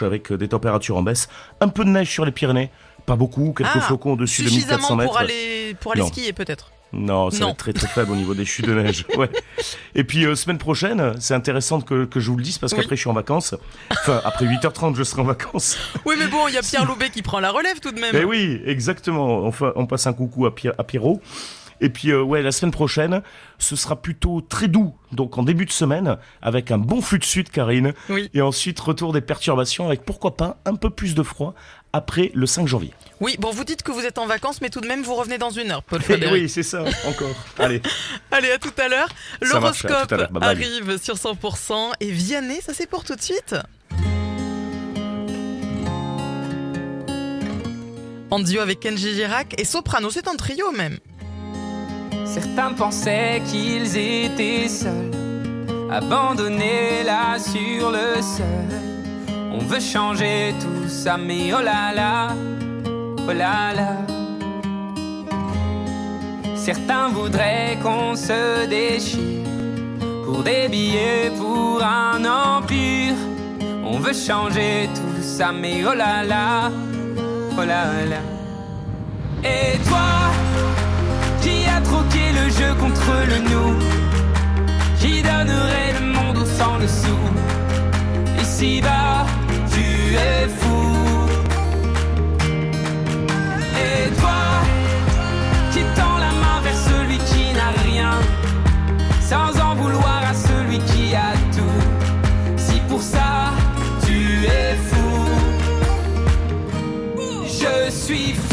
dimanche avec euh, des températures en baisse. Un peu de neige sur les Pyrénées, pas beaucoup, quelques Ah, flocons au-dessus de Suffisamment 1400 mètres. pour aller, pour aller Non. skier peut-être. Non, ça Non. va être très très faible au niveau des chutes de neige. Ouais. Et puis euh, semaine prochaine, c'est intéressant que, que je vous le dise parce Oui. qu'après je suis en vacances. Enfin, après 8h30, je serai en vacances. Oui, mais bon, il y a Pierre Loubet qui prend la relève tout de même. Mais oui, exactement. On, fa- on passe un coucou à, Pierre, à Pierrot. Et puis euh, ouais, la semaine prochaine, ce sera plutôt très doux. Donc en début de semaine, avec un bon flux de sud, Karine. Oui. Et ensuite retour des perturbations avec pourquoi pas un peu plus de froid après le 5 janvier. Oui, bon, vous dites que vous êtes en vacances, mais tout de même, vous revenez dans une heure, Paul Eh oui, c'est ça. Encore. Allez. Allez, à tout à l'heure. L'horoscope arrive sur 100%. Et Vianney, ça c'est pour tout de suite. En duo avec Kenji Girac et Soprano, c'est un trio même. Certains pensaient qu'ils étaient seuls, abandonnés là sur le seuil. On veut changer tout ça, mais oh là là, oh là là. Certains voudraient qu'on se déchire pour des billets, pour un empire. On veut changer tout ça, mais oh là là, oh là là. Et toi? Le jeu contre le nous. Qui donnerait le monde au sang dessous. Ici-bas, tu es fou. Et toi Qui tend la main vers celui qui n'a rien Sans en vouloir à celui qui a tout. Si pour ça, tu es fou Je suis fou